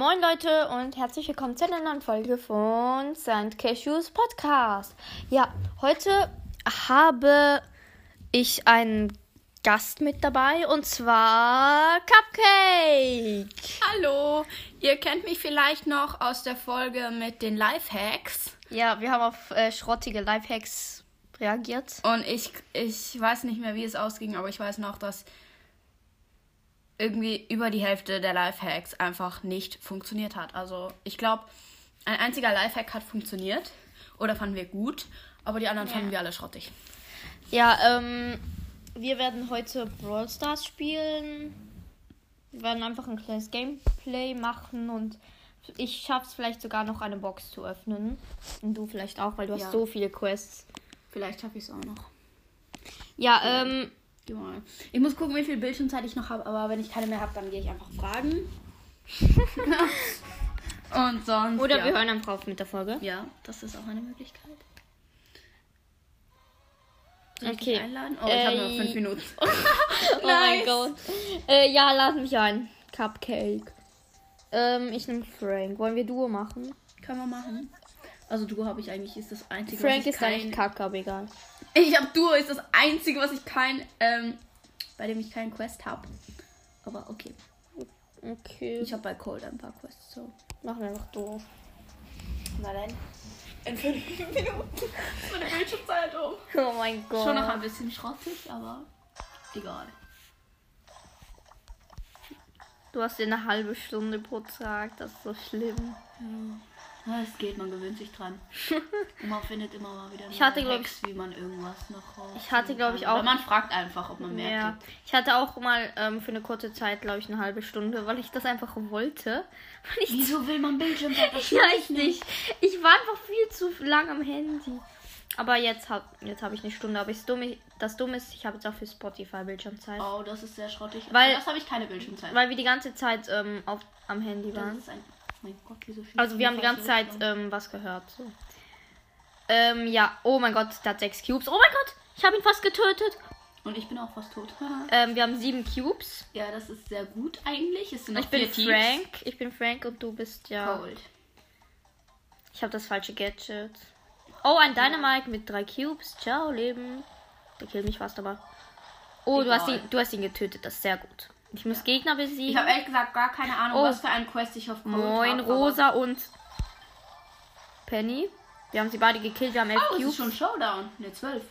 Moin Leute und herzlich willkommen zu einer neuen Folge von St. Cashews Podcast. Ja, heute habe ich einen Gast mit dabei und zwar Cupcake. Hallo, ihr kennt mich vielleicht noch aus der Folge mit den Lifehacks. Ja, wir haben auf äh, schrottige Lifehacks reagiert. Und ich, ich weiß nicht mehr, wie es ausging, aber ich weiß noch, dass irgendwie über die Hälfte der Lifehacks einfach nicht funktioniert hat. Also ich glaube, ein einziger Lifehack hat funktioniert oder fanden wir gut, aber die anderen Ja. fanden wir alle schrottig. Ja, ähm, wir werden heute Brawl Stars spielen. Wir werden einfach ein kleines Gameplay machen und ich schaff's vielleicht sogar noch eine Box zu öffnen. Und du vielleicht auch, weil du Ja. hast so viele Quests. Vielleicht schaffe ich es auch noch. Ja, ähm, Geh mal. Ich muss gucken, wie viel Bildschirmzeit ich noch habe, aber wenn ich keine mehr habe, dann gehe ich einfach fragen. Und sonst. oder ja. wir hören einfach auf mit der Folge. Ja, das ist auch eine Möglichkeit. Soll ich Okay. einladen? Oh, ich habe nur Äh, fünf Minuten. Oh mein. Gott. Äh, ja, lad mich ein. Cupcake. Ähm, ich nehme Frank. Wollen wir Duo machen? Kann man machen. Also Duo habe ich eigentlich, ist das einzige, Frank was ich ist eigentlich kein... kacke, aber egal. Ich habe Duo, ist das einzige, was ich kein, ähm, bei dem ich keinen Quest habe. Aber okay. Okay. Ich habe bei Cold ein paar Quests, so. Machen wir einfach Duo. Na dann. In fünf Minuten. So eine Bildschirmzeit um. Oh mein Gott. Schon noch ein bisschen schrottig, aber egal. Du hast dir eine halbe Stunde pro Tag, das ist so schlimm. Ja, es geht, man gewöhnt sich dran. Und man findet immer mal wieder Ich hatte, glaub ich- Hacks, wie man irgendwas noch raus. Ich hatte, glaub ich, auch- Oder man fragt einfach, ob man mehr Ja, kriegt. ich hatte auch mal ähm, für eine kurze Zeit, glaube ich, eine halbe Stunde, weil ich das einfach wollte. Wieso will man Bildschirmzeit? Das ich weiß nicht. Ich war einfach viel zu lang am Handy. Aber jetzt habe jetzt hab ich eine Stunde. Aber das Dumme, das Dumme ist, ich habe jetzt auch für Spotify Bildschirmzeit. Oh, das ist sehr schrottig. Weil- das habe ich keine Bildschirmzeit. Weil wir die ganze Zeit ähm, auf, am Handy das waren. ist ein. Mein Gott, wieso viel Also wir haben die ganze Zeit ähm, was gehört. So. Ähm, ja, oh mein Gott, der hat sechs Cubes. Oh mein Gott, ich habe ihn fast getötet. Und ich bin auch fast tot. Ähm, wir haben sieben Cubes. ja, das ist sehr gut eigentlich. Es sind Ich bin Teams. Frank. Ich bin Frank und du bist ja. Cold. Ich habe das falsche Gadget. Oh, ein Dynamite mit drei Cubes. Ciao, Leben. Der killt mich fast, aber. Oh, du hast, ihn, du hast ihn getötet. Das ist sehr gut. Ich muss Gegner Ich besiegen. habe ehrlich gesagt gar keine Ahnung, Oh. was für einen Quest ich auf Cold Moin, hab, Rosa und Penny. Wir haben sie beide gekillt. Wir haben elf Aber oh, es ist Cubes. schon Showdown. Ne, 12.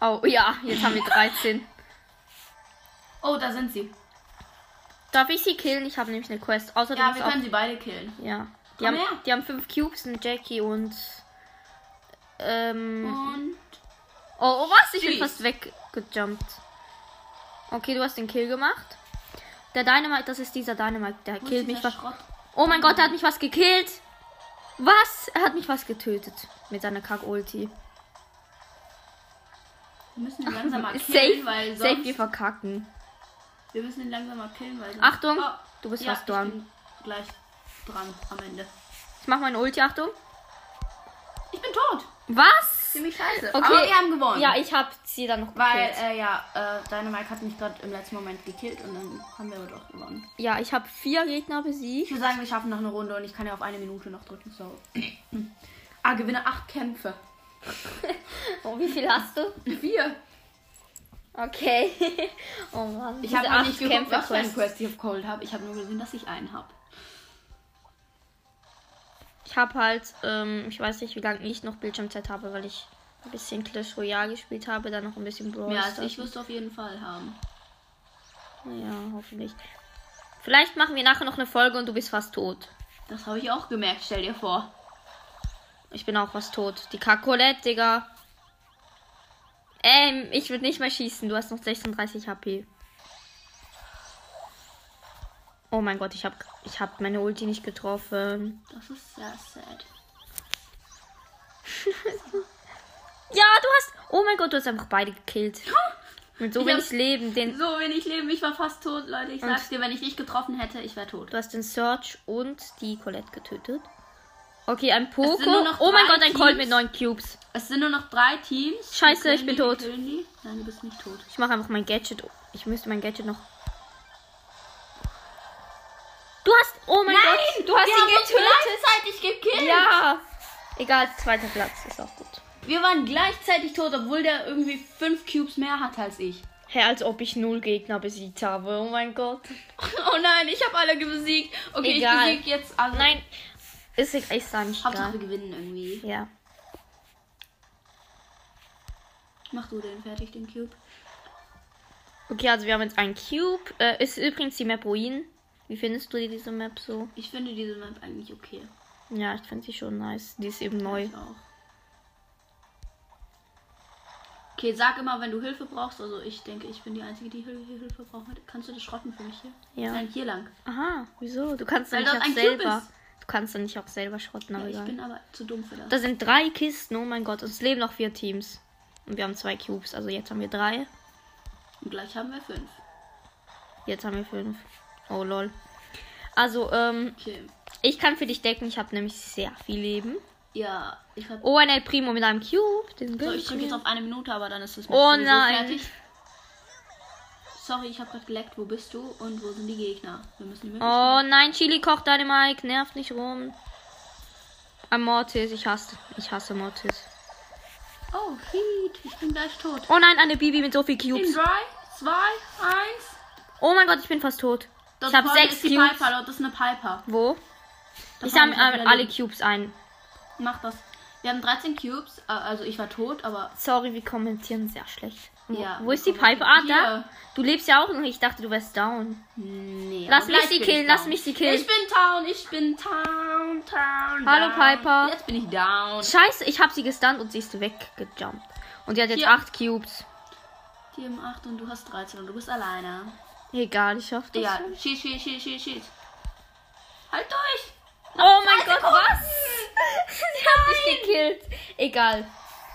Oh, ja, jetzt haben wir 13. Oh, da sind sie. Darf ich sie killen? Ich habe nämlich eine Quest. Außerdem Ja, wir können sie beide killen. ja. Die Komm haben, her. die haben fünf Cubes, eine Jackie und. Ähm. Und Oh, oh was? Ich bin Tschüss. fast weggejumpt. Okay, du hast den Kill gemacht. Der Dynamite, das ist dieser Dynamite, der wo killt mich. Schrott? Oh mein Gott, er hat mich was gekillt. Was? Er hat mich was getötet. Mit seiner Kack-Ulti. Wir müssen ihn langsam mal Safe, killen, weil safe, sonst... wir verkacken. wir müssen ihn langsam mal killen, weil sonst... Achtung, Oh, du bist ja, fast dran. ich bin gleich dran am Ende. Ich mach meine Ulti, Achtung. Ich bin tot. Was? Ziemlich scheiße. Okay. Aber wir haben gewonnen. Ja, ich hab sie dann noch Weil, gekillt. äh, ja, äh, Dynamite hat mich gerade im letzten Moment gekillt und dann haben wir aber doch gewonnen. Ja, ich habe vier Gegner Ich besiegt. würde sagen, wir schaffen noch eine Runde und ich kann ja auf eine Minute noch drücken. So. ah, gewinne acht Kämpfe. Oh, wie viel hast du? Vier. Okay. oh Mann. Ich habe nicht geguckt, was für einen. Quest ich auf Cold habe. Ich habe nur gesehen, dass ich einen habe. Ich habe halt, ähm, ich weiß nicht, wie lange ich noch Bildschirmzeit habe, weil ich ein bisschen Clash Royale gespielt habe, dann noch ein bisschen Brawl Mehr als Stars. ich wirst du auf jeden Fall haben. Ja, hoffentlich. Vielleicht machen wir nachher noch eine Folge und du bist fast tot. Das habe ich auch gemerkt, stell dir vor. Ich bin auch fast tot. Die Kakolette, Digga. Ähm, ich würde nicht mehr schießen. Du hast noch 36 HP. Oh mein Gott, ich habe ich hab meine Ulti nicht getroffen. Das ist sehr sad. Ja, du hast. Oh mein Gott, du hast einfach beide gekillt. Mit so Ich wenig Leben. Den, So wenig Leben, ich war fast tot, Leute. Ich sag's dir, wenn ich dich getroffen hätte, ich wäre tot. du hast den Search und die Colette getötet. Okay, ein Poco. Oh mein Gott, ein Colt mit neun Cubes. Es sind nur noch drei Teams. Scheiße, ich bin tot. Nein, du bist nicht tot. Ich mache einfach mein Gadget. Ich müsste mein Gadget noch. Hast. Oh mein Nein! Gott. Du hast wir ihn haben uns getötet. gleichzeitig gekillt. Ja. Egal, zweiter Platz ist auch gut. Wir waren gleichzeitig tot, obwohl der irgendwie fünf Cubes mehr hat als ich. Hä, als ob ich null Gegner besiegt habe. Oh mein Gott. Oh nein, ich habe alle besiegt. Okay, Egal. ich besiege jetzt alle. Nein. Ist, ist eigentlich Hauptsache wir gewinnen irgendwie. Ja. Mach du den fertig, den Cube. Okay, also wir haben jetzt einen Cube. Äh, ist übrigens die Map Ruin. Wie findest du diese Map so? Ich finde diese Map eigentlich okay. Ja, ich finde sie schon nice. Die ist eben neu. Okay, sag immer, wenn du Hilfe brauchst. Also ich denke, ich bin die Einzige, die Hil Hilfe braucht. Kannst du das schrotten für mich hier? Ja. Nein, hier lang. Aha, wieso? Du kannst dann nicht auch selber. Du kannst dann nicht auch selber schrotten, Ja, aber ich egal. bin aber zu dumm für das. Da sind drei Kisten, oh mein Gott. Und es leben noch vier Teams. Und wir haben zwei Cubes. Also jetzt haben wir drei. Und gleich haben wir fünf. Jetzt haben wir fünf. Oh lol. Also, ähm, Okay. ich kann für dich decken. Ich habe nämlich sehr viel Leben. Ja, ich hab. Oh, ein El Primo mit einem Cube. Den So, ich drücke jetzt auf eine Minute, aber dann ist das Oh nein. fertig. Sorry, ich habe gerade geleckt. Wo bist du und wo sind die Gegner? Wir müssen die Oh nein, Chili kocht deine Mike. Nervt nicht rum. Ein Mortis. Ich hasse, ich hasse Mortis. Oh, Heat. Ich bin gleich tot. Oh nein, eine Bibi mit so viel In Cubes. 3, 2, 1. Oh mein Gott, ich bin fast tot. Dort Ich habe sechs ist die Cubes. Piper, dort ist eine Piper. Wo? Da Ich sammle alle Leben. Cubes ein. Mach das. Wir haben 13 Cubes. äh, Also ich war tot, aber. Sorry, wir kommentieren sehr schlecht. Wo, Ja, wo ist die Piper? Ah, da. Du lebst ja auch noch. Ich dachte, du wärst down. Nee. Lass mich sie killen, ich lass mich sie killen. Ich bin down, ich bin down, down. Hallo, down. Piper. Jetzt bin ich down. Scheiße, ich habe sie gestunt und sie ist weggejumpt. Und die hat jetzt Hier. 8 Cubes. Die haben 8 und du hast 13 und du bist alleine. Egal, ich schaff das. Ja, schieß, schieß, schieß, schieß, schieß. Halt durch! Oh mein Gott, Sekunden. was? sie hat mich gekillt. Egal.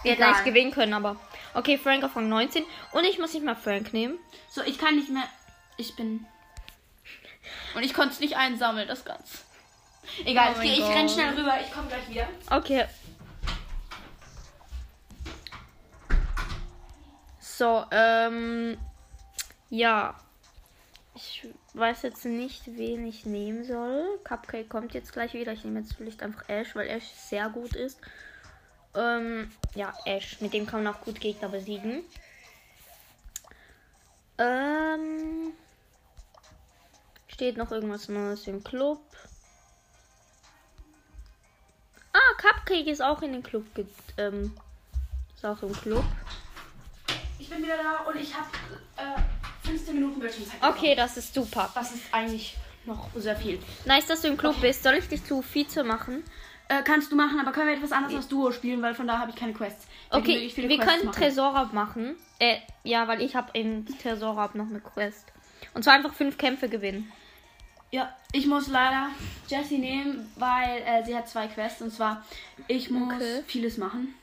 Wir hätten eigentlich gewinnen können, aber. Okay, Frank auf Rang 19. Und ich muss nicht mal Frank nehmen. So, ich kann nicht mehr. Ich bin. Und ich konnte es nicht einsammeln, das Ganze. Egal, Oh ich, ich renn schnell rüber, ich komme gleich wieder. Okay. So, ähm. Ja. Ich weiß jetzt nicht, wen ich nehmen soll. Cupcake kommt jetzt gleich wieder. Ich nehme jetzt vielleicht einfach Ash, weil Ash sehr gut ist. Ähm, ja, Ash. Mit dem kann man auch gut Gegner besiegen. Ähm. Steht noch irgendwas Neues im Club? Ah, Cupcake ist auch in den Club. Ähm, ist auch im Club. Ich bin wieder da und ich habe äh, 15 Minuten Bildschirmzeit. Okay, das ist super. Das ist eigentlich noch sehr viel. Nice, dass du im Club bist. Soll ich dich zu Vize machen? Äh, kannst du machen, aber können wir etwas anderes als Duo spielen, weil von da habe ich keine Quests. Will Okay, wir Quests können machen. Tresorraub machen. Äh, ja, weil ich habe im Tresorraub noch eine Quest. Und zwar einfach fünf Kämpfe gewinnen. Ja, ich muss leider Jessie nehmen, weil äh, sie hat zwei Quests und zwar ich muss Okay. vieles machen.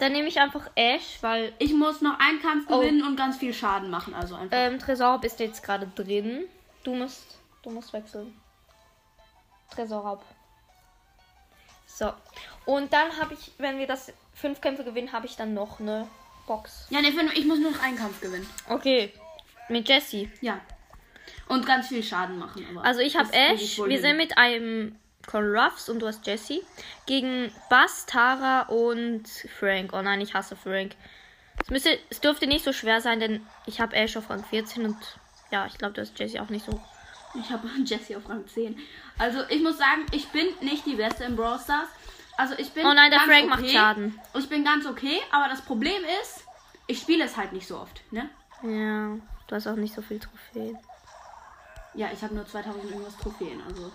Dann nehme ich einfach Ash, weil Ich muss noch einen Kampf Oh. gewinnen und ganz viel Schaden machen, also einfach. ähm, Tresorraub ist jetzt gerade drin. Du musst, du musst wechseln. Tresorraub. So. Und dann habe ich, wenn wir das fünf Kämpfe gewinnen, habe ich dann noch eine Box. Ja, ne, ich muss nur noch einen Kampf gewinnen. Okay. Mit Jessie. Ja. Und ganz viel Schaden machen. Aber Also ich habe Ash, wir hin. sind mit einem Cole Ruffs und du hast Jessie gegen Bass, Tara und Frank. Oh nein, ich hasse Frank. Es, müsste, es dürfte nicht so schwer sein, denn ich habe Ash auf Rang 14 und ja, ich glaube, du hast Jessie auch nicht so. Ich habe Jessie auf Rang 10. Also ich muss sagen, ich bin nicht die Beste im Brawl Stars. Also ich bin Oh nein, der Frank okay. macht Schaden. Ich bin ganz okay, aber das Problem ist, ich spiele es halt nicht so oft, ne? Ja, du hast auch nicht so viel Trophäen. Ja, ich habe nur 2000 irgendwas Trophäen, also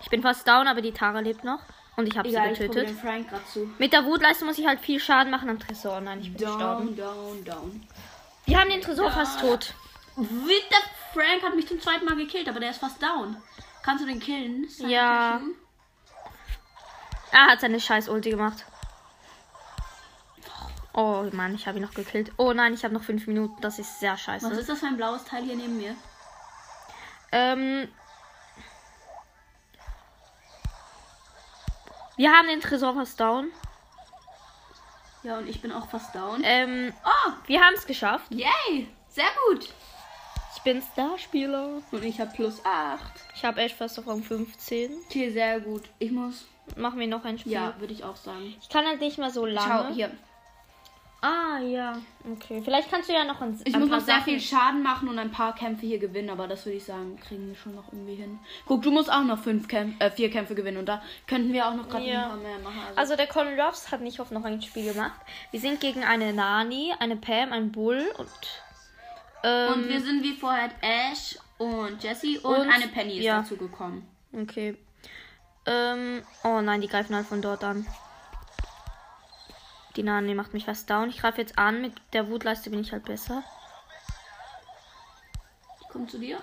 Ich bin fast down, aber die Tara lebt noch. Und ich habe sie getötet. Mit der Wutleiste muss ich halt viel Schaden machen am Tresor. Nein, ich bin gestorben. Down, down, down. Wir haben den Tresor fast tot. Der Frank hat mich zum zweiten Mal gekillt, aber der ist fast down. Kannst du den killen? Silent Ja. Er hat seine scheiß Ulti gemacht. Oh Mann, ich habe ihn noch gekillt. Oh nein, ich habe noch fünf Minuten. Das ist sehr Was scheiße. ist das für ein blaues Teil hier neben mir? Ähm, wir haben den Tresor fast down. Ja, und ich bin auch fast down. Ähm, Oh, wir haben es geschafft. yay! Sehr gut. Ich bin Starspieler. Und ich habe plus 8. Ich habe echt fast auf Rang 15. Okay, sehr gut. Ich muss. Machen wir noch ein Spiel. Ja, würde ich auch sagen. Ich kann halt nicht mehr so lange. Schau, hier. Ah, ja. Okay. Vielleicht kannst du ja noch ein, Ich muss paar noch sehr Sachen- viel Schaden machen und ein paar Kämpfe hier gewinnen, aber das würde ich sagen, kriegen wir schon noch irgendwie hin. Guck, du musst auch noch fünf Kämpfe, äh, vier Kämpfe gewinnen und da könnten wir auch noch gerade Ja. ein paar mehr machen. Also, Also der Colin Ruffs hat nicht auf noch ein Spiel gemacht. Wir sind gegen eine Nani, eine Pam, ein Bull und ähm, und wir sind wie vorher Ash und Jessie und, Und- eine Penny ist ja. dazu gekommen. okay. Ähm, oh nein, die greifen halt von dort an. Die Nani macht mich fast down. Ich greife jetzt an. Mit der Wutleiste bin ich halt besser. Ich komme zu dir.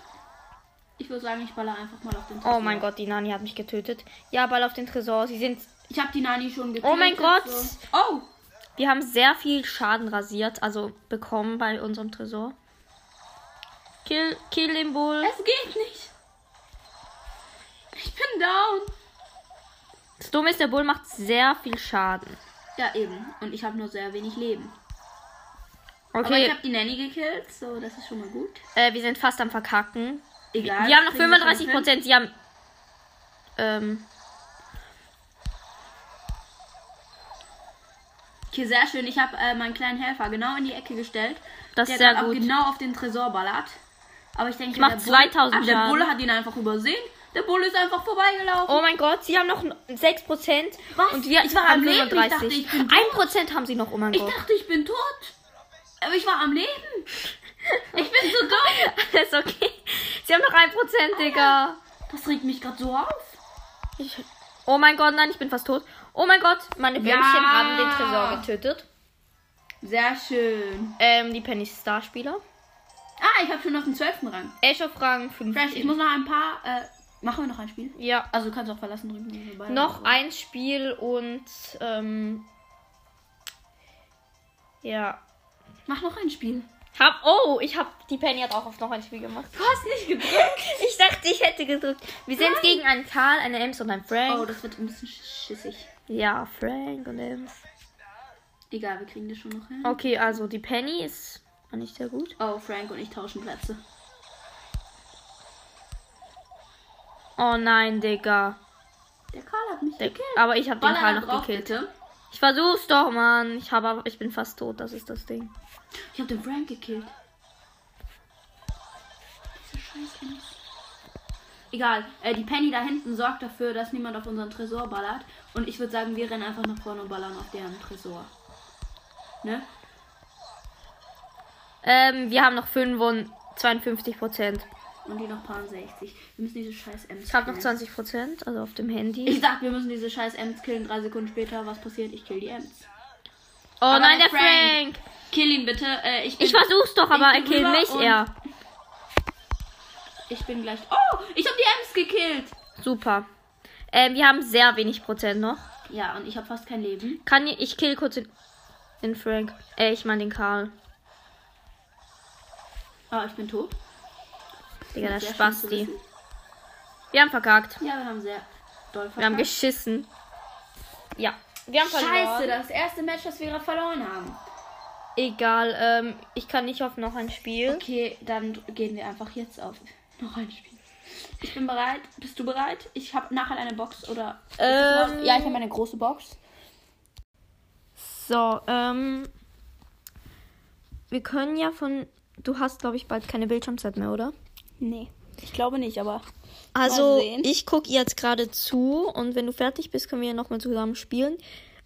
Ich würde sagen, ich baller einfach mal auf den Oh Tresor. mein Gott, die Nani hat mich getötet. Ja, Ball auf den Tresor. Sie sind. Ich habe die Nani schon getötet. Oh mein Gott! So. Oh! Wir haben sehr viel Schaden rasiert, also bekommen bei unserem Tresor. Kill, kill den Bull. Es geht nicht. Ich bin down. Das Dumme ist, der Bull macht sehr viel Schaden. Ja, eben. Und ich habe nur sehr wenig Leben. Aber ich Okay, habe die Nanny gekillt, so das ist schon mal gut. äh, wir sind fast am Verkacken. Egal. Die haben noch kriegen wir schon 35 hin. Prozent. Die haben. Ähm, Okay, sehr schön. Ich habe äh, meinen kleinen Helfer genau in die Ecke gestellt. Das ist sehr auch gut. genau auf den Tresor ballert. Aber ich denke, Ich mach der 2000 ah, Der. Bulle hat ihn einfach übersehen. Der Bulle ist einfach vorbeigelaufen. oh mein Gott, sie haben noch 6 Prozent. Was? Und wir Ich war haben am Leben. Ich 35. dachte, ich bin tot. 1 Prozent haben sie noch. Oh mein ich Gott. dachte, ich bin tot. Aber ich war am Leben. Ich bin so dumm. Alles okay. Sie haben noch 1 Prozent, Digga. Das regt mich gerade so auf. Ich, oh mein Gott, nein, ich bin fast tot. Oh mein Gott, meine Ja. Bällchen haben den Tresor getötet. Sehr schön. Ähm, die Penny Starspieler. Ah, ich habe schon auf dem 12. Rang. Ash auf Rang 5. Fresh, ich muss noch ein paar. Äh, machen wir noch ein Spiel? Ja, Also du kannst auch verlassen beide noch ein Spiel und ähm, ja. Mach noch ein Spiel. Hab, oh, ich hab, die Penny hat auch auf noch ein Spiel gemacht. Du hast nicht gedrückt. Ich dachte, ich hätte gedrückt. Wir sind gegen einen Karl, eine Ems und einen Frank. Oh, das wird ein bisschen schissig. Ja, Frank und Ems. Egal, wir kriegen das schon noch hin. Okay, also die Penny ist nicht sehr gut. Oh, Frank und ich tauschen Plätze. Oh nein, Digga. Der Karl hat mich gekillt. aber ich hab den Karl noch drauf, gekillt. bitte. Ich versuch's doch, Mann. Ich habe ich bin fast tot, das ist das Ding. Ich hab den Frank gekillt. Diese scheiß. Egal, äh, die Penny da hinten sorgt dafür, dass niemand auf unseren Tresor ballert. Und ich würde sagen, wir rennen einfach nach vorne und ballern auf deren Tresor. Ne? Ähm, wir haben noch 52 Prozent. Und die noch paar 60. Wir müssen diese scheiß Ems Ich habe noch killen. 20 Prozent, also auf dem Handy. Ich sag, wir müssen diese scheiß Ems killen. Drei Sekunden später, was passiert? Ich kill die Ems. oh aber nein, der der Frank. Kill ihn bitte. Äh, ich, bin, Ich versuch's doch, aber er killt mich, und- er. Ich bin gleich. Oh, ich habe die Ems gekillt. Super. Ähm, wir haben sehr wenig Prozent noch. Ja, und ich habe fast kein Leben. Kann ich, ich kill kurz den, den Frank. Äh, ich meine den Karl. Oh, ich bin tot. Digga, zu Spasti. Wir haben verkackt. Ja, wir haben sehr doll Wir haben verkackt. geschissen. Ja. Wir haben verloren. Scheiße, das erste Match, das wir gerade verloren haben. Egal, ähm, ich kann nicht auf noch ein Spiel. Okay, dann gehen wir einfach jetzt auf noch ein Spiel. Ich bin bereit. Bist du bereit? Ich habe nachher eine Box oder. Das Ähm, ja, ich habe eine große Box. So, ähm. Wir können ja von. Du hast, glaube ich, bald keine Bildschirmzeit mehr, oder? Nee, ich glaube nicht, aber. Also, ich gucke jetzt gerade zu und wenn du fertig bist, können wir ja nochmal zusammen spielen.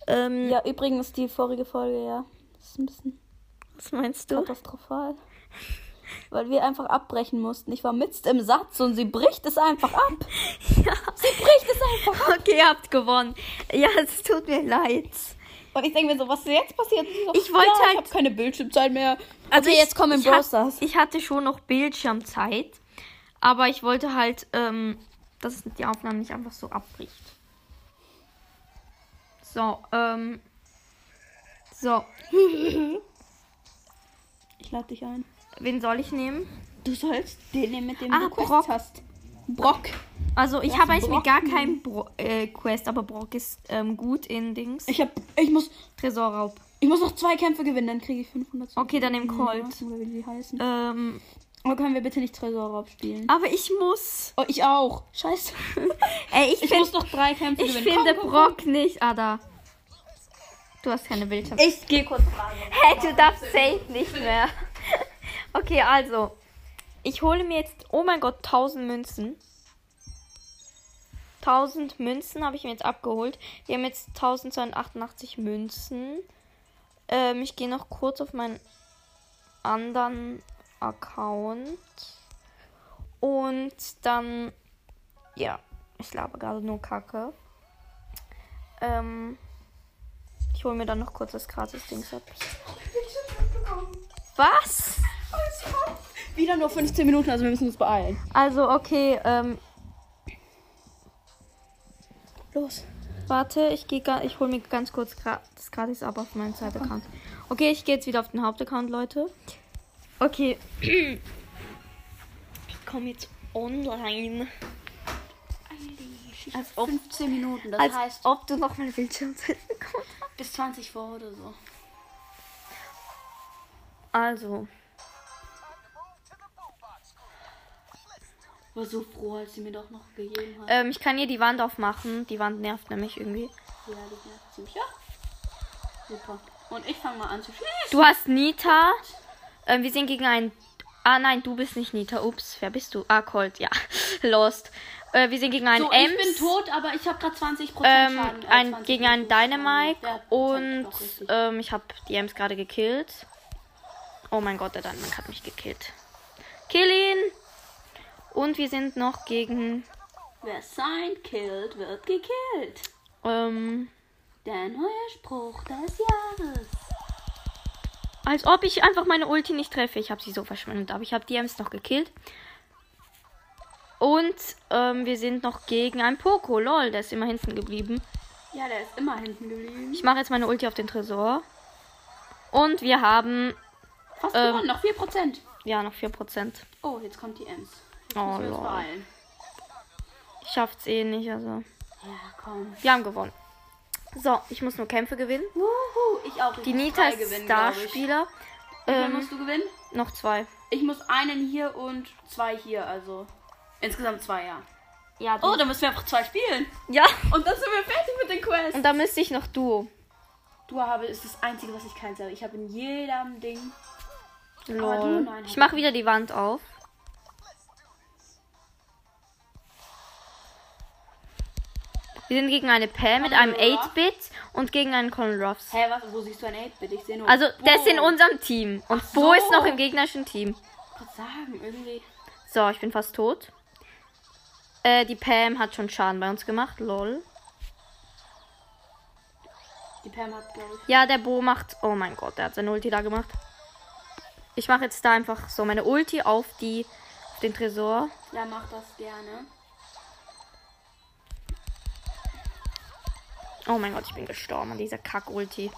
Ähm, Ja, übrigens die vorige Folge, ja. Das ist ein bisschen was meinst du? katastrophal. Weil wir einfach abbrechen mussten. Ich war mitten im Satz und sie bricht es einfach ab. Ja. Sie bricht es einfach ab. Okay, ihr habt gewonnen. Ja, es tut mir leid. Und ich denke mir so, was ist jetzt passiert? So, Ich wollte ja, halt- Ich habe keine Bildschirmzeit mehr. Also okay, jetzt kommen ich Brawl Stars. Ich hatte schon noch Bildschirmzeit, aber ich wollte halt, ähm, dass die Aufnahme nicht einfach so abbricht. So, ähm. So, Ich lade dich ein. wen soll ich nehmen? Du sollst den nehmen, mit dem Ah, du Brock. hast. Brock. Also, ich habe jetzt mit gar Bro äh, Quest, aber Brock ist ähm, gut in Dings. Ich hab, ich muss, Tresorraub. ich muss noch zwei Kämpfe gewinnen, dann kriege ich 500. Okay, dann nimm Colt. Ähm, Aber können wir bitte nicht Tresorraub spielen? Aber ich muss. Oh, ich auch. Scheiße. Ey, ich, Ich find- muss noch drei Kämpfe ich gewinnen. finde Komm, komm, komm. Brock nicht. Ah, da. Du hast keine Bildschirm. Ich gehe kurz fragen. Hey, du darfst safe nicht mehr. Okay, also. Ich hole mir jetzt, oh mein Gott, 1000 Münzen. 1000 Münzen habe ich mir jetzt abgeholt. Wir haben jetzt 1288 Münzen. Ähm, ich gehe noch kurz auf meinen anderen Account. Und dann, ja, ich labe gerade nur Kacke. Ähm, ich hole mir dann noch kurz das Gratis-Dings ab. Was? Wieder nur 15 Minuten, also wir müssen uns beeilen. Also, okay, ähm, Los. warte, ich gehe ich hole mir ganz kurz gra das gratis ab auf meinen Zeitaccount. Okay, ich gehe jetzt wieder auf den Hauptaccount, Leute. Okay. Ich komme jetzt online. Als ob, 15 Minuten, das als heißt ob du noch meine Bildschirmzeit bekommst. bis 20 vor oder so. Also, War so froh, als sie mir doch noch gegeben hat. ähm, ich kann hier die Wand aufmachen. Die Wand nervt nämlich irgendwie. Ja, die nervt ziemlich. Ja. Super. Und ich fange mal an zu schießen. Du hast Nita. Ähm, wir sind gegen einen. Ah nein, du bist nicht Nita. Ups, wer bist du? Ah, Colt, ja. Lost. Äh, wir sind gegen einen So, Ems. ich bin tot, aber ich habe gerade 20 ähm, Schaden. äh, ein, 20 gegen einen. Dynamite und ähm, ich habe die Ems gerade gekillt. Oh mein Gott, der Dynamite hat mich gekillt. Kill ihn! Und wir sind noch gegen Wer sein killt, wird gekillt. ähm, Der neue Spruch des Jahres. als ob ich einfach meine Ulti nicht treffe. Ich habe sie so verschwendet, aber ich habe die Ems noch gekillt. Und ähm, wir sind noch gegen einen Poco. Lol, der ist immer hinten geblieben. Ja, der ist immer hinten geblieben. Ich mache jetzt meine Ulti auf den Tresor. Und wir haben Fast ähm, gewonnen, noch 4%. ja noch 4%. Oh, jetzt kommt die Ems. Oh, lol. Ich schaff's eh nicht, also. Ja, komm. Wir haben gewonnen. So, ich muss nur Kämpfe gewinnen. Wuhu, ich auch. Ich Die Nita ist. Starspieler. Wie viel Ähm, musst du gewinnen? noch zwei. Ich muss einen hier und zwei hier, also. Insgesamt zwei, ja. Ja, Oh, dann müssen wir einfach zwei spielen. ja. Und dann sind wir fertig mit den Quests. Und da müsste ich noch Duo. Du habe ist das einzige, was ich kann. habe. Ich habe in jedem Ding. Lol. nein, Ich mache wieder die Wand auf. Wir sind gegen eine Pam mit einem Colin Ruff? 8-Bit und gegen einen Colin Ruffs. Hä, was? Wo siehst du ein 8-Bit? Ich sehe nur. Also, der ist in Bo. unserem Team. Und Ach Bo so. ist noch im gegnerischen Team. Wollte sagen, irgendwie. So, ich bin fast tot. Äh, die Pam hat schon Schaden bei uns gemacht. Lol. Die Pam hat, glaube ich. Ja, der Bo macht. Oh mein Gott, der hat seine Ulti da gemacht. Ich mache jetzt da einfach so meine Ulti auf die auf den Tresor. Ja, mach das gerne. Oh mein Gott, ich bin gestorben an dieser Kack-Ulti.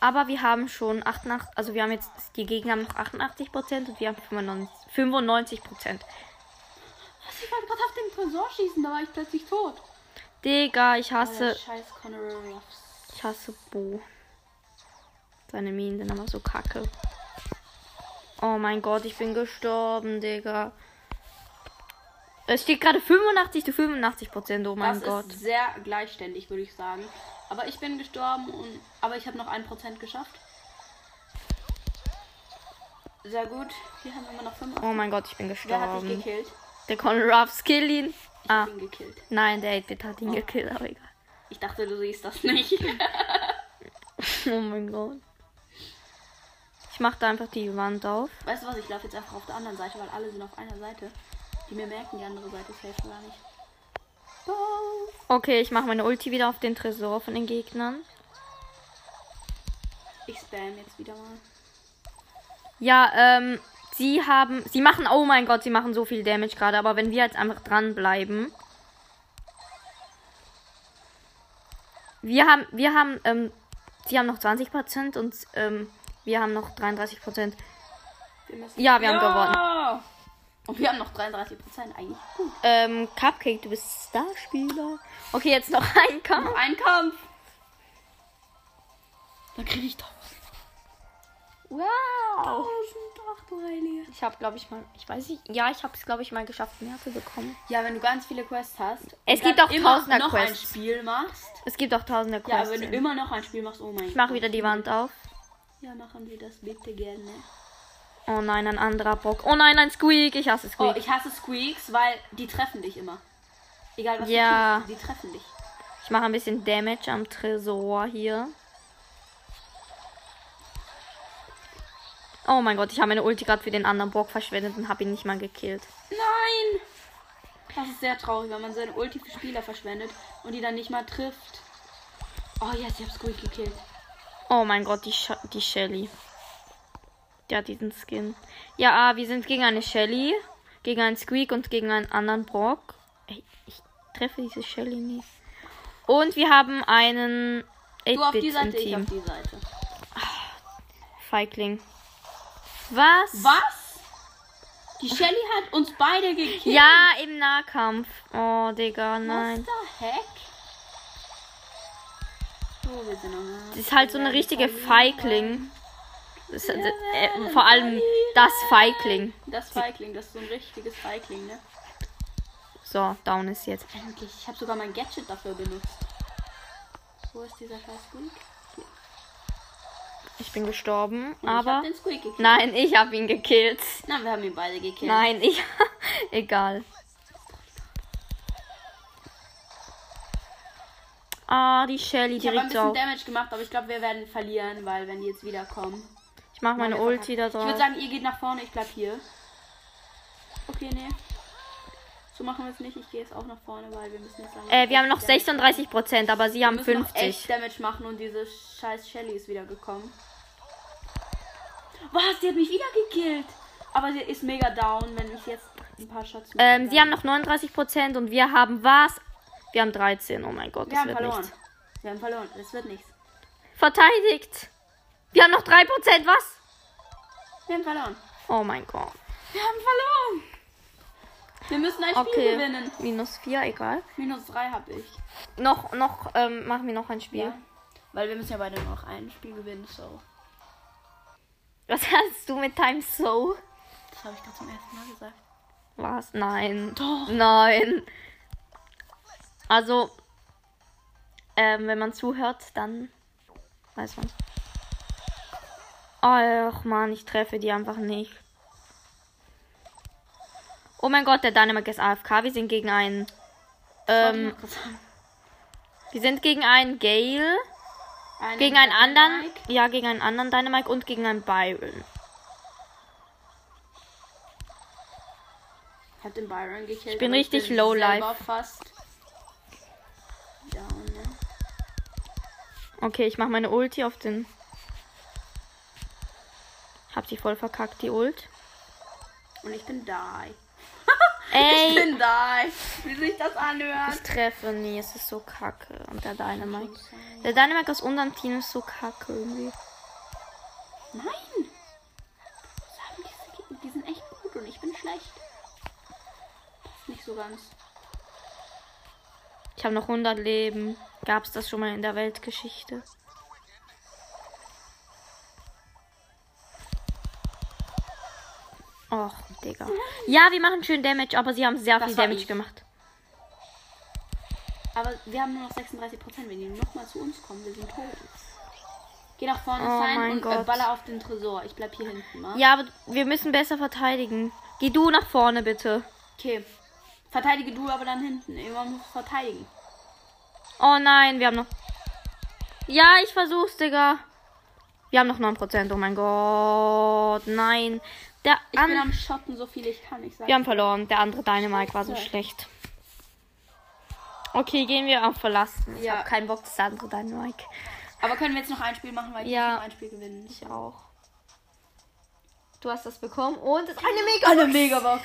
Aber wir haben schon 88, also wir haben jetzt, die Gegner haben noch 88% und wir haben 95%. 95%. Was? Ich wollte gerade auf den Tresor schießen, da war ich plötzlich tot. Digga, ich hasse, ich hasse Bo. Seine Minen sind aber so kacke. Oh mein Gott, ich bin gestorben, Digga. Es steht gerade 85 zu 85 Prozent, oh mein das Gott. ist sehr gleichständig, würde ich sagen. Aber ich bin gestorben und aber ich habe noch 1% geschafft. Sehr gut. Hier haben wir immer noch 5. Oh mein Gott, ich bin Wer hat dich gestorben. gekillt? Der Conor Ruffs, kill ihn. Ich Ah, ihn gekillt. nein, der 8-Bit hat ihn gekillt, aber egal. Ich dachte, du siehst das nicht. Oh mein Gott. Ich mach da einfach die Wand auf. weißt du was? Ich laufe jetzt einfach auf der anderen Seite, weil alle sind auf einer Seite. Die mir merken, die andere Seite ist helfen gar nicht. Okay, ich mache meine Ulti wieder auf den Tresor von den Gegnern. Ich spam jetzt wieder mal. Ja, ähm, sie haben, sie machen, oh mein Gott, sie machen so viel Damage gerade, aber wenn wir jetzt einfach dranbleiben. Wir haben, wir haben, ähm, sie haben noch 20% und, ähm, wir haben noch 33%. Wir Ja, wir haben gewonnen. Und wir haben noch 33%. Eigentlich gut. Ähm, Cupcake, du bist Starspieler. Okay, jetzt noch ein Kampf. Noch ein Kampf. Dann kriege ich 1000. Wow. 1000 Ach du Heilige. Ich habe, glaube ich, mal, ich weiß nicht, ja, ich habe es, glaube ich, mal geschafft, mehr zu bekommen. Ja, wenn du ganz viele Quests hast. Es gibt auch immer Tausender noch Quests. ein Spiel machst. Es gibt auch tausende Ja, Quests. wenn du immer noch ein Spiel machst, oh mein ich mache wieder die Wand auf. Ja, machen wir das bitte gerne. Oh nein, ein anderer Bock. Oh nein, ein Squeak. Ich hasse Oh, Squeak. ich hasse Squeaks, weil die treffen dich immer. Egal was Ja. du tust, die treffen dich. Ich mache ein bisschen Damage am Tresor hier. Oh mein Gott, ich habe meine Ulti gerade für den anderen Bock verschwendet und habe ihn nicht mal gekillt. Nein! Das ist sehr traurig, wenn man seine Ulti für Spieler verschwendet und die dann nicht mal trifft. Oh yes, ich hab Squeak gekillt. Oh mein Gott, die, Sch die Shelly. Hat diesen Skin. Ja, ah, wir sind gegen eine Shelly, gegen einen Squeak und gegen einen anderen Brock. Ey, ich treffe diese Shelly nie. Und wir haben einen Du auf die 8-Bit im Seite, ich auf die Seite. Feigling. Was? Was? Die Shelly hat uns beide gekillt. Ja, im Nahkampf. Oh, Digga, Was nein. the heck? Oh, Das ist halt so eine richtige Feigling. Das, das, äh, vor allem das Feigling. Das Feigling, das ist so ein richtiges Feigling, ne? So, down ist jetzt. Endlich, ich habe sogar mein Gadget dafür benutzt. Wo ist dieser scheiß Squeak? Ich bin gestorben, Und ich aber. hab den Squeak gekillt. Nein, ich habe ihn gekillt. Na, wir haben ihn beide gekillt. Nein, ich. Egal. Ah, die Shelly Ich habe ein direkt bisschen auf. Damage gemacht, aber ich glaube, wir werden verlieren, weil wenn die jetzt wiederkommen. Ich mache meine Ulti da verkacken. Ich würde drauf. sagen, ihr geht nach vorne, ich bleib hier. Okay, nee. So machen wir es nicht. Ich gehe jetzt auch nach vorne, weil wir müssen jetzt sagen. Äh, wir haben noch 36 Prozent, aber sie haben wir noch 50. echt Damage machen und diese scheiß Shelly ist wieder gekommen. Was? Die hat mich wieder gekillt. Aber sie ist mega down, wenn ich jetzt ein paar Shots mache. Ähm, sie haben noch 39 Prozent und wir haben was? Wir haben 13. Oh mein Gott, Wir das haben wird verloren. nichts. Wir haben verloren. Das wird nichts. Verteidigt. Wir haben noch 3 Prozent, was? Wir haben verloren. Oh mein Gott. Wir haben verloren. Wir müssen ein Spiel Okay. gewinnen. Minus 4, egal. Minus 3 habe ich. Noch, noch, ähm, machen wir noch ein Spiel. Ja. Weil wir müssen ja beide noch ein Spiel gewinnen, so. Was hast du mit Time So? Das habe ich gerade zum ersten Mal gesagt. Was? Nein. Doch. Nein. Also, ähm, wenn man zuhört, dann weiß man. Ach man, ich treffe die einfach nicht. Oh mein Gott, der Dynamic ist AFK. Wir sind gegen einen. Ähm, wir sind gegen einen Gale, Einen gegen einen anderen. Dynamite. Ja, gegen einen anderen Dynamic und gegen einen Byron. Ich hab den Byron gekillt. Ich bin richtig bin low life. fast. Down, ne? Okay, ich mache meine Ulti auf den. Hab sie voll verkackt, die Ult. Und ich bin die. Ich Ey, bin die. Wie sich das anhört. ich treffe nie, es ist so kacke. Und der Dynamite. Der Dynamite aus unserem Team ist so kacke irgendwie. Nein. Die sind echt gut und ich bin schlecht. Nicht so ganz. Ich habe noch 100 Leben. Gab's das schon mal in der Weltgeschichte? Och, Digga. Ja, wir machen schön Damage, aber sie haben sehr Das viel Damage ich. gemacht. Aber wir haben nur noch 36 Prozent. Wenn die nochmal zu uns kommen, wir sind tot. Geh nach vorne Oh sein mein und äh, Gott. baller auf den Tresor. Ich bleib hier hinten, mal. Ja, aber wir müssen besser verteidigen. Geh du nach vorne, bitte. Okay. Verteidige du aber dann hinten. Irgendwann muss verteidigen. Oh nein, wir haben noch. Ja, ich versuch's, Digga. Wir haben noch 9%. Oh mein Gott. Nein. Der Ich bin am Schotten, so viel ich kann. Ich sag Wir haben verloren. Der andere Dynamite war so Ja. schlecht. Okay, gehen wir auf Verlassen. Ich Ja. habe keinen Bock, das andere Dynamite. Aber können wir jetzt noch ein Spiel machen, weil ich Ja. ein Spiel gewinnen. Ich auch. Du hast das bekommen und es ist eine Mega. Eine Megabox.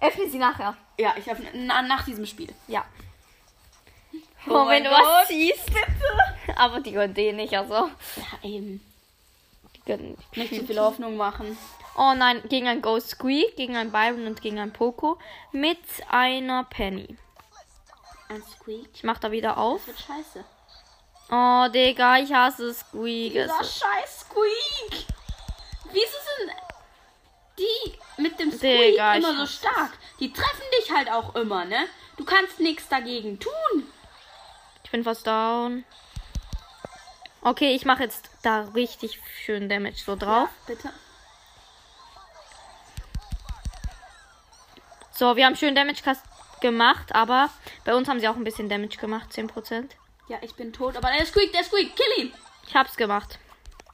Öffne sie nachher. Ja, ich habe na, nach diesem Spiel. Ja. Oh Oh, wenn du Gott. was ziehst. Aber die gönnen den nicht, also. Ja, eben. Die gönnen Nicht zu viel Hoffnung machen. Oh nein, gegen ein Ghost Squeak, gegen ein Byron und gegen ein Poco mit einer Penny. Ein Squeak. Ich mach da wieder auf. Das wird scheiße. Oh, Digga, ich hasse Squeak. Es Dieser scheiß Squeak. Wieso sind die mit dem Squeak Digga, immer so stark. Die treffen dich halt auch immer, ne? Du kannst nichts dagegen tun. Ich bin fast down. Okay, ich mache jetzt da richtig schön Damage so drauf. Bitte. So, wir haben schön Damage gemacht, aber bei uns haben sie auch ein bisschen Damage gemacht, 10%. Ja, ich bin tot, aber der Squeak, der Squeak, kill ihn. Ich hab's gemacht.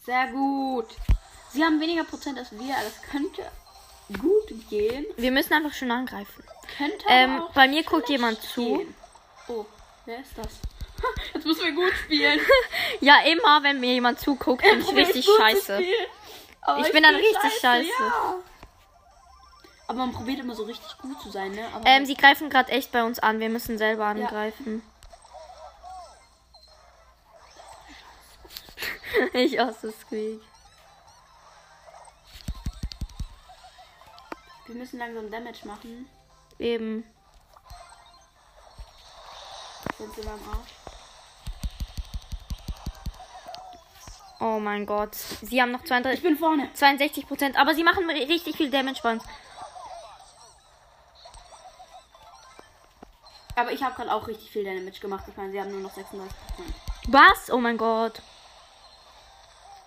Sehr gut. Sie haben weniger Prozent als wir, das könnte gut gehen. Wir müssen einfach schön angreifen. Könnte Ähm, bei mir guckt jemand zu. gehen. Oh, wer ist das? Jetzt müssen wir gut spielen. Ja, immer, wenn mir jemand zuguckt, bin ich richtig zu scheiße. Ich bin dann richtig scheiße. Ja. Aber man probiert immer so richtig gut zu sein, ne? Aber Ähm, sie greifen gerade echt bei uns an. Wir müssen selber angreifen. ich hasse Squeak. wir müssen langsam Damage machen. Eben. Sind sie beim Arsch. Oh mein Gott. Sie haben noch 32, Ich bin vorne. 62 Prozent, aber sie machen ri- richtig viel Damage bei uns. Aber ich habe gerade auch richtig viel Damage gemacht. Ich meine, sie haben nur noch 36%. Was? Oh mein Gott.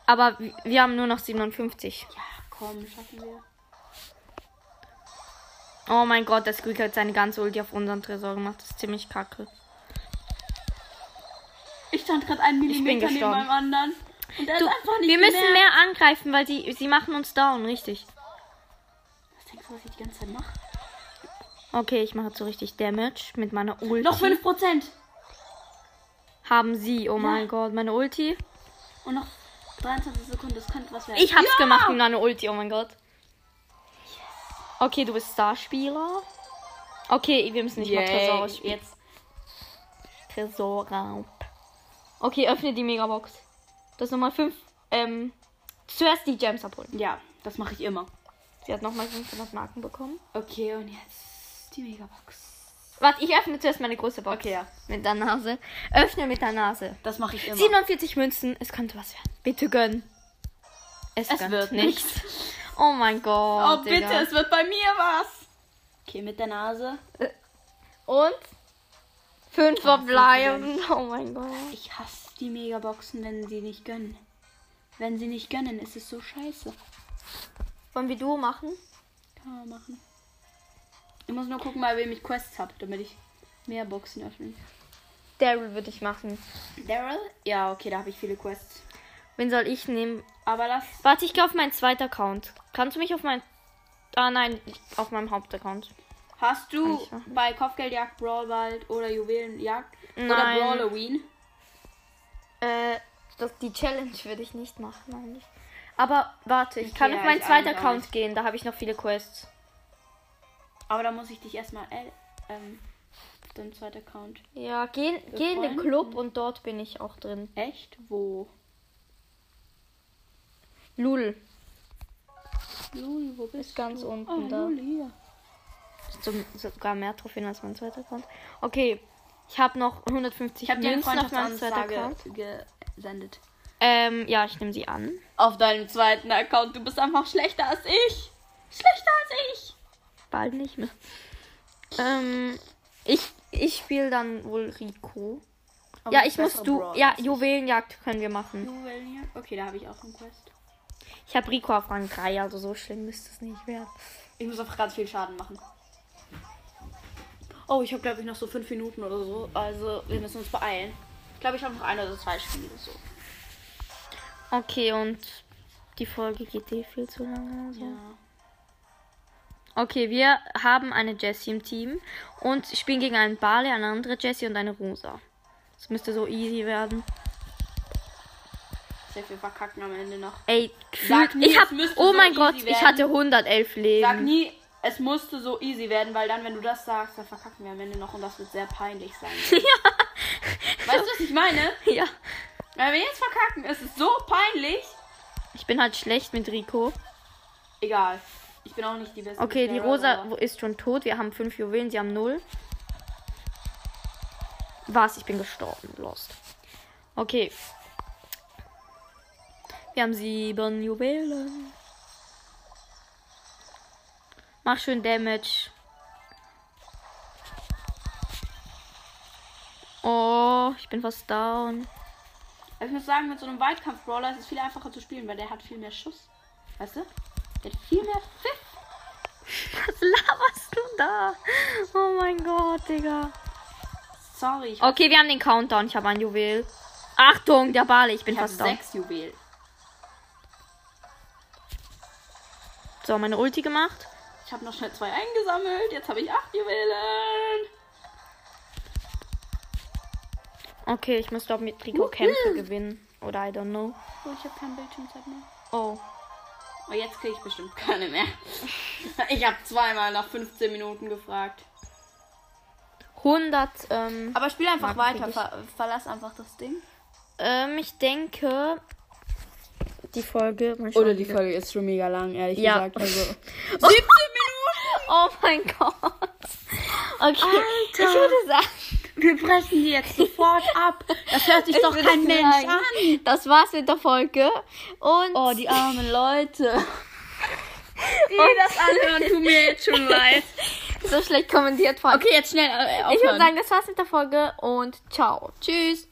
Aber wi- wir haben nur noch 57. Ja, komm, schaffen wir. Oh mein Gott, der Squeak hat seine ganze Ulti auf unseren Tresor gemacht. Das ist ziemlich kacke. Ich stand gerade einen Millimeter neben meinem anderen. Du, einfach nicht wir müssen gemerkt. mehr angreifen, weil sie, sie machen uns down, richtig. Was denkst du, was ich die ganze Zeit mache? Okay, ich mache jetzt so richtig Damage mit meiner Ulti. Noch 5%. Haben sie, oh mein Gott, meine Ulti. Und noch 23 Sekunden. Das könnte was werden. Ich hab's ja! gemacht mit meiner Ulti, oh mein Gott. Okay, du bist Starspieler. Okay, wir müssen nicht mal Yay. Tresor spielen. Jetzt. Tresorraum. Okay, öffne die Megabox. Das ist Nummer 5. Ähm, zuerst die Gems abholen. Ja, das mache ich immer. Sie hat nochmal 500 Marken bekommen. Okay, und jetzt die Megabox. Warte, ich öffne zuerst meine große Box. Okay, ja. Mit der Nase. Öffne mit der Nase. Das mache ich immer. 47 Münzen. Es könnte was werden. Bitte gönn. Es, Es wird nichts. Oh mein Gott. Oh, bitte, Digga. es wird bei mir was. Okay, mit der Nase. Und? Fünf verbleiben. Oh mein Gott. Ich hasse die Megaboxen, wenn sie nicht gönnen. Wenn sie nicht gönnen, ist es so scheiße. Wollen wir Duo machen? Kann man machen. Ich muss nur gucken, bei wem ich Quests habe, damit ich mehr Boxen öffnen. Daryl würde ich machen. Daryl? Ja, okay, da habe ich viele Quests. Wen soll ich nehmen? Aber das. Warte, ich gehe auf meinen zweiten Account. Kannst du mich auf mein. Ah nein, auf meinem Hauptaccount. Hast du bei Kopfgeldjagd, Brawlwald oder Juwelenjagd oder Nein. Brawloween? Äh, das, die Challenge würde ich nicht machen, eigentlich. Aber warte, ich Okay, kann auf meinen zweiten Account gehen. Da habe ich noch viele Quests. Aber da muss ich dich erstmal äh, ähm, auf deinem zweiten Account. Ja, geh, geh in den? Club und dort bin ich auch drin. Echt? Wo? Lul. Luli, wo bist Ist ganz du? unten ah, da. Luli, hier. Zum, sogar mehr Trophäen als mein zweiter Account. Okay, ich habe noch 150 Ich eine Münzen auf meinem zweiten Account. gesendet. Ähm, ja, ich nehme sie an. Auf deinem zweiten Account. Du bist einfach schlechter als ich. Schlechter als ich. Bald nicht mehr. Ähm, ich, ich spiele dann wohl Rico. Aber ja, ich muss du. Brawl Ja. Juwelenjagd können wir machen. Juwelenjagd? Okay, da habe ich auch einen Quest. Ich habe Rico auf Rang 3, also so schlimm müsste es nicht werden. Ich muss einfach ganz viel Schaden machen. Oh, ich habe glaube ich noch so fünf Minuten oder so. Also wir müssen uns beeilen. Ich glaube, ich habe noch ein oder zwei Spiele so. Okay, und die Folge geht eh viel zu lange. Also. Ja. Okay, wir haben eine Jessie im Team und spielen gegen einen Barley, eine andere Jessie und eine Rosa. Das müsste so easy werden. Sehr viel verkacken am Ende noch. Ey, Sag nie, Ich hab. Oh so mein Gott, ich werden. hatte 111 Leben. Sag nie, es musste so easy werden, weil dann, wenn du das sagst, dann verkacken wir am Ende noch und das wird sehr peinlich sein. ja. Weißt du, was ich meine? ja. Wenn wir jetzt verkacken, ist es so peinlich. Ich bin halt schlecht mit Rico. Egal. Ich bin auch nicht die beste. Okay, die Rosa aber- ist schon tot. Wir haben fünf Juwelen, sie haben null. Was? Ich bin gestorben. Lost. Okay. Wir haben sieben Juwelen. Mach schön Damage. Oh, ich bin fast down. Ich muss sagen, mit so einem Weitkampf-Brawler ist es viel einfacher zu spielen, weil der hat viel mehr Schuss. Weißt du? Der hat viel mehr Pfiff. Was laberst du da? Oh mein Gott, Digga. Sorry, Okay, wir haben den Countdown. Ich habe ein Juwel. Achtung, der Bale. Ich bin ich fast down. sechs Juwel. So, meine Ulti gemacht. Ich habe noch schnell zwei eingesammelt. Jetzt habe ich acht Juwelen. Okay, ich muss doch mit Rico Kämpfe gewinnen. Oder I don't know. Oh, ich habe keine Bildschirmzeit mehr. Oh. Oh, jetzt kriege ich bestimmt keine mehr. Ich habe zweimal nach 15 Minuten gefragt. 100. Ähm, Aber spiel einfach Marken weiter. Ver verlass einfach das Ding. ähm, ich denke. Die Folge. Oder die Folge ist schon mega lang, ehrlich Ja. gesagt. Also 17 Oh mein Gott. Okay. Ich würde sagen. Wir brechen die jetzt sofort ab. Das hört sich doch kein Mensch sagen, an. Das war's mit der Folge. Und. Oh, die armen Leute. Die das anhören, tut mir jetzt schon leid. so schlecht kommentiert von. Okay, jetzt schnell äh, Ich würde aufhören. sagen, das war's mit der Folge und ciao. Tschüss.